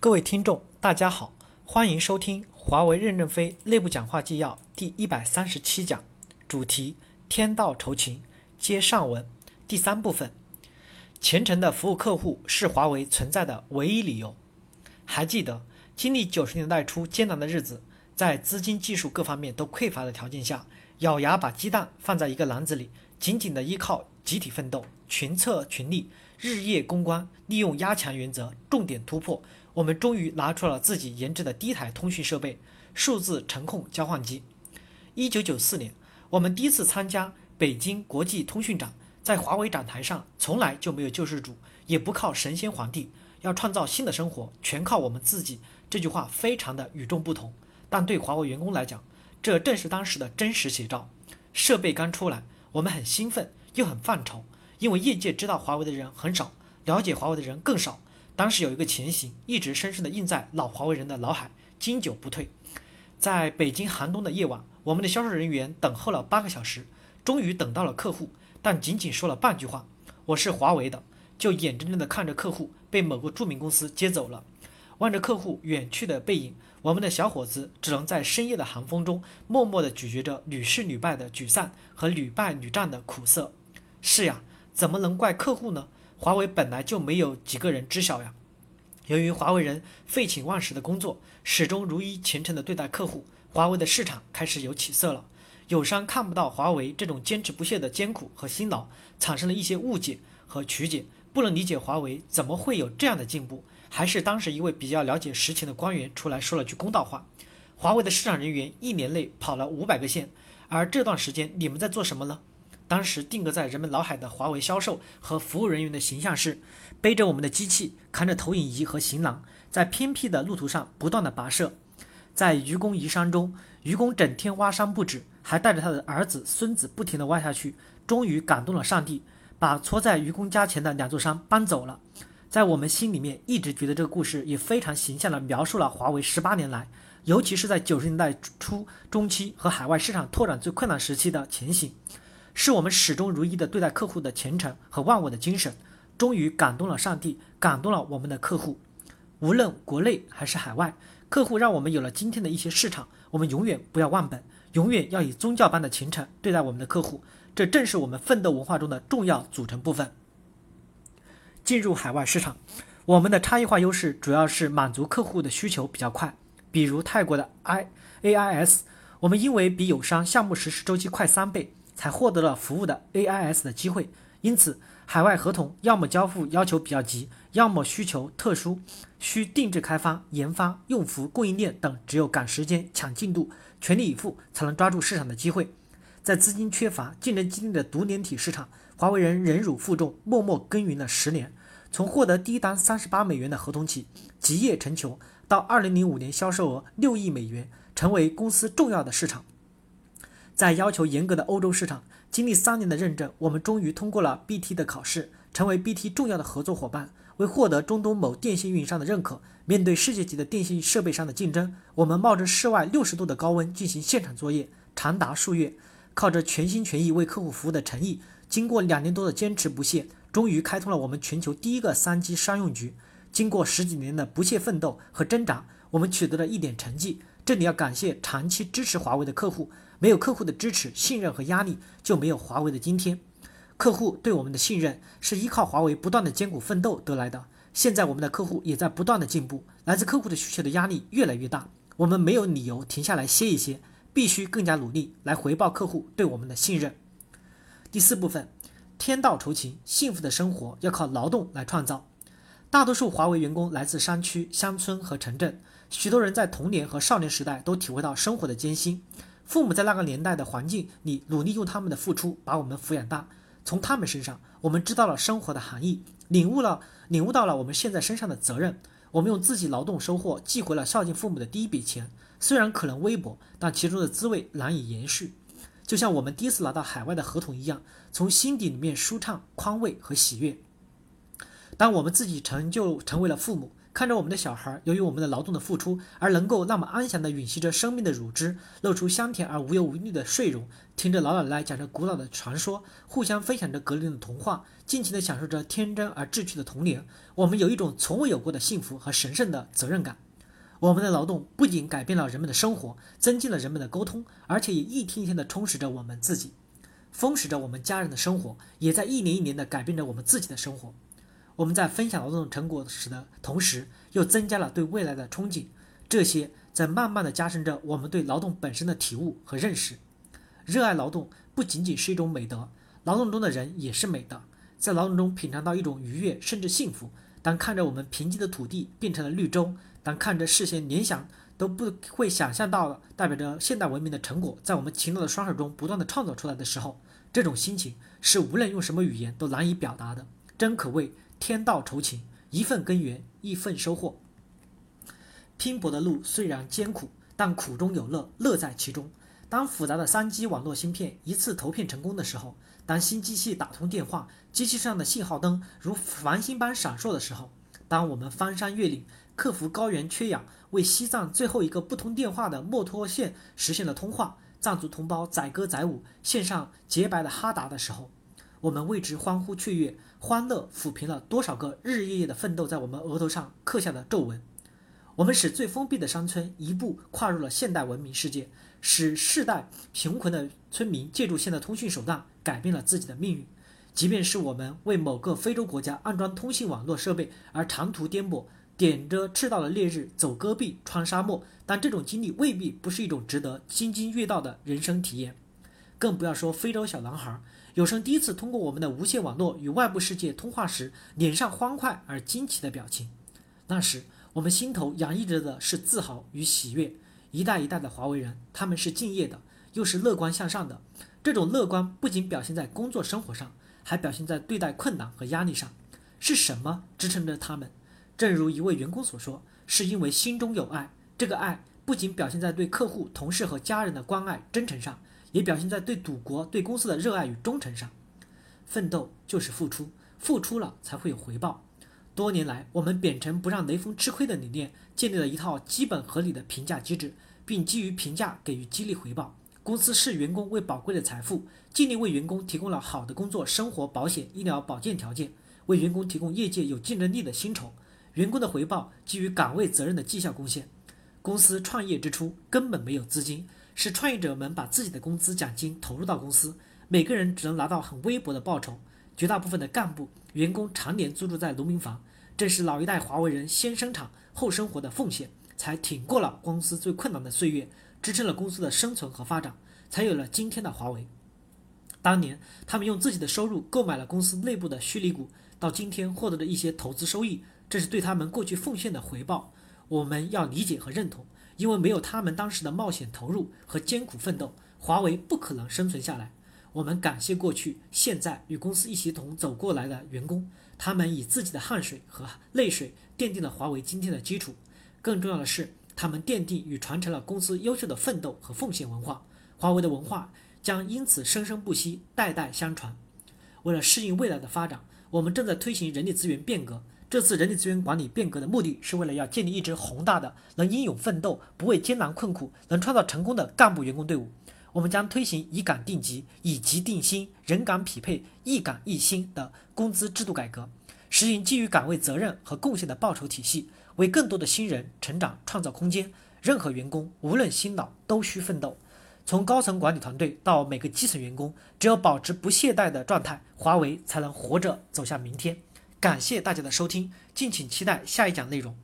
各位听众，大家好，欢迎收听华为任正非内部讲话纪要第一百三十七讲，主题：天道酬勤。接上文，第三部分，虔诚的服务客户是华为存在的唯一理由。还记得，经历九十年代初艰难的日子，在资金、技术各方面都匮乏的条件下，咬牙把鸡蛋放在一个篮子里，紧紧的依靠集体奋斗、群策群力、日夜攻关，利用压强原则，重点突破。我们终于拿出了自己研制的第一台通讯设备——数字程控交换机。一九九四年，我们第一次参加北京国际通讯展，在华为展台上，从来就没有救世主，也不靠神仙皇帝，要创造新的生活，全靠我们自己。这句话非常的与众不同，但对华为员工来讲，这正是当时的真实写照。设备刚出来，我们很兴奋，又很犯愁，因为业界知道华为的人很少，了解华为的人更少。当时有一个情形一直深深地印在老华为人的脑海，经久不退。在北京寒冬的夜晚，我们的销售人员等候了八个小时，终于等到了客户，但仅仅说了半句话：“我是华为的”，就眼睁睁地看着客户被某个著名公司接走了。望着客户远去的背影，我们的小伙子只能在深夜的寒风中，默默地咀嚼着屡试屡败的沮丧和屡败屡战的苦涩。是呀，怎么能怪客户呢？华为本来就没有几个人知晓呀。由于华为人废寝忘食的工作，始终如一虔诚地对待客户，华为的市场开始有起色了。友商看不到华为这种坚持不懈的艰苦和辛劳，产生了一些误解和曲解，不能理解华为怎么会有这样的进步。还是当时一位比较了解实情的官员出来说了句公道话：华为的市场人员一年内跑了五百个县，而这段时间你们在做什么呢？当时定格在人们脑海的华为销售和服务人员的形象是，背着我们的机器，扛着投影仪和行囊，在偏僻的路途上不断的跋涉。在愚公移山中，愚公整天挖山不止，还带着他的儿子、孙子不停地挖下去，终于感动了上帝，把戳在愚公家前的两座山搬走了。在我们心里面，一直觉得这个故事也非常形象地描述了华为十八年来，尤其是在九十年代初中期和海外市场拓展最困难时期的前行。是我们始终如一的对待客户的虔诚和忘我的精神，终于感动了上帝，感动了我们的客户。无论国内还是海外，客户让我们有了今天的一些市场。我们永远不要忘本，永远要以宗教般的虔诚对待我们的客户。这正是我们奋斗文化中的重要组成部分。进入海外市场，我们的差异化优势主要是满足客户的需求比较快。比如泰国的 I A I S，我们因为比友商项目实施周期快三倍。才获得了服务的 AIS 的机会，因此海外合同要么交付要求比较急，要么需求特殊，需定制开发、研发、用服、供应链等，只有赶时间、抢进度、全力以赴，才能抓住市场的机会。在资金缺乏、竞争激烈的独联体市场，华为人忍辱负重，默默耕耘了十年，从获得第一单三十八美元的合同起，集腋成裘，到二零零五年销售额六亿美元，成为公司重要的市场。在要求严格的欧洲市场，经历三年的认证，我们终于通过了 BT 的考试，成为 BT 重要的合作伙伴。为获得中东某电信运营商的认可，面对世界级的电信设备商的竞争，我们冒着室外六十度的高温进行现场作业，长达数月，靠着全心全意为客户服务的诚意，经过两年多的坚持不懈，终于开通了我们全球第一个三 G 商用局。经过十几年的不懈奋斗和挣扎，我们取得了一点成绩。这里要感谢长期支持华为的客户。没有客户的支持、信任和压力，就没有华为的今天。客户对我们的信任是依靠华为不断的艰苦奋斗得来的。现在我们的客户也在不断的进步，来自客户的需求的压力越来越大，我们没有理由停下来歇一歇，必须更加努力来回报客户对我们的信任。第四部分，天道酬勤，幸福的生活要靠劳动来创造。大多数华为员工来自山区、乡村和城镇，许多人在童年和少年时代都体会到生活的艰辛。父母在那个年代的环境里努力用他们的付出把我们抚养大，从他们身上我们知道了生活的含义，领悟了领悟到了我们现在身上的责任。我们用自己劳动收获寄回了孝敬父母的第一笔钱，虽然可能微薄，但其中的滋味难以言叙。就像我们第一次拿到海外的合同一样，从心底里面舒畅、宽慰和喜悦。当我们自己成就成为了父母。看着我们的小孩由于我们的劳动的付出而能够那么安详地吮吸着生命的乳汁，露出香甜而无忧无虑的睡容，听着老奶奶讲着古老的传说，互相分享着格林的童话，尽情地享受着天真而稚气的童年，我们有一种从未有过的幸福和神圣的责任感。我们的劳动不仅改变了人们的生活，增进了人们的沟通，而且也一天一天地充实着我们自己，丰实着我们家人的生活，也在一年一年地改变着我们自己的生活。我们在分享劳动成果时的同时，又增加了对未来的憧憬，这些在慢慢地加深着我们对劳动本身的体悟和认识。热爱劳动不仅仅是一种美德，劳动中的人也是美的，在劳动中品尝到一种愉悦甚至幸福。当看着我们贫瘠的土地变成了绿洲，当看着事先联想都不会想象到的代表着现代文明的成果在我们勤劳的双手中不断的创造出来的时候，这种心情是无论用什么语言都难以表达的，真可谓。天道酬勤，一份耕耘一份收获。拼搏的路虽然艰苦，但苦中有乐，乐在其中。当复杂的三 G 网络芯片一次投片成功的时候，当新机器打通电话，机器上的信号灯如繁星般闪烁的时候，当我们翻山越岭，克服高原缺氧，为西藏最后一个不通电话的墨脱县实现了通话，藏族同胞载歌载舞，献上洁白的哈达的时候。我们为之欢呼雀跃，欢乐抚平了多少个日日夜夜的奋斗在我们额头上刻下的皱纹。我们使最封闭的山村一步跨入了现代文明世界，使世代贫困的村民借助现代通讯手段改变了自己的命运。即便是我们为某个非洲国家安装通信网络设备而长途颠簸，点着赤道的烈日走戈壁穿沙漠，但这种经历未必不是一种值得津津乐道的人生体验。更不要说非洲小男孩。有生第一次通过我们的无线网络与外部世界通话时，脸上欢快而惊奇的表情，那时我们心头洋溢着的是自豪与喜悦。一代一代的华为人，他们是敬业的，又是乐观向上的。这种乐观不仅表现在工作生活上，还表现在对待困难和压力上。是什么支撑着他们？正如一位员工所说，是因为心中有爱。这个爱不仅表现在对客户、同事和家人的关爱、真诚上。也表现在对赌国、对公司的热爱与忠诚上。奋斗就是付出，付出了才会有回报。多年来，我们秉承不让雷锋吃亏的理念，建立了一套基本合理的评价机制，并基于评价给予激励回报。公司视员工为宝贵的财富，尽力为员工提供了好的工作、生活、保险、医疗保健条件，为员工提供业界有竞争力的薪酬。员工的回报基于岗位责任的绩效贡献。公司创业之初根本没有资金。是创业者们把自己的工资奖金投入到公司，每个人只能拿到很微薄的报酬。绝大部分的干部员工常年租住在农民房，正是老一代华为人先生产后生活的奉献，才挺过了公司最困难的岁月，支撑了公司的生存和发展，才有了今天的华为。当年他们用自己的收入购买了公司内部的虚拟股，到今天获得的一些投资收益，这是对他们过去奉献的回报。我们要理解和认同。因为没有他们当时的冒险投入和艰苦奋斗，华为不可能生存下来。我们感谢过去、现在与公司一起同走过来的员工，他们以自己的汗水和泪水奠定了华为今天的基础。更重要的是，他们奠定与传承了公司优秀的奋斗和奉献文化。华为的文化将因此生生不息、代代相传。为了适应未来的发展，我们正在推行人力资源变革。这次人力资源管理变革的目的是为了要建立一支宏大的、能英勇奋斗、不畏艰难困苦、能创造成功的干部员工队伍。我们将推行以岗定级、以级定薪、人岗匹配、一岗一薪的工资制度改革，实行基于岗位责任和贡献的报酬体系，为更多的新人成长创造空间。任何员工无论新老都需奋斗，从高层管理团队到每个基层员工，只有保持不懈怠的状态，华为才能活着走向明天。感谢大家的收听，敬请期待下一讲内容。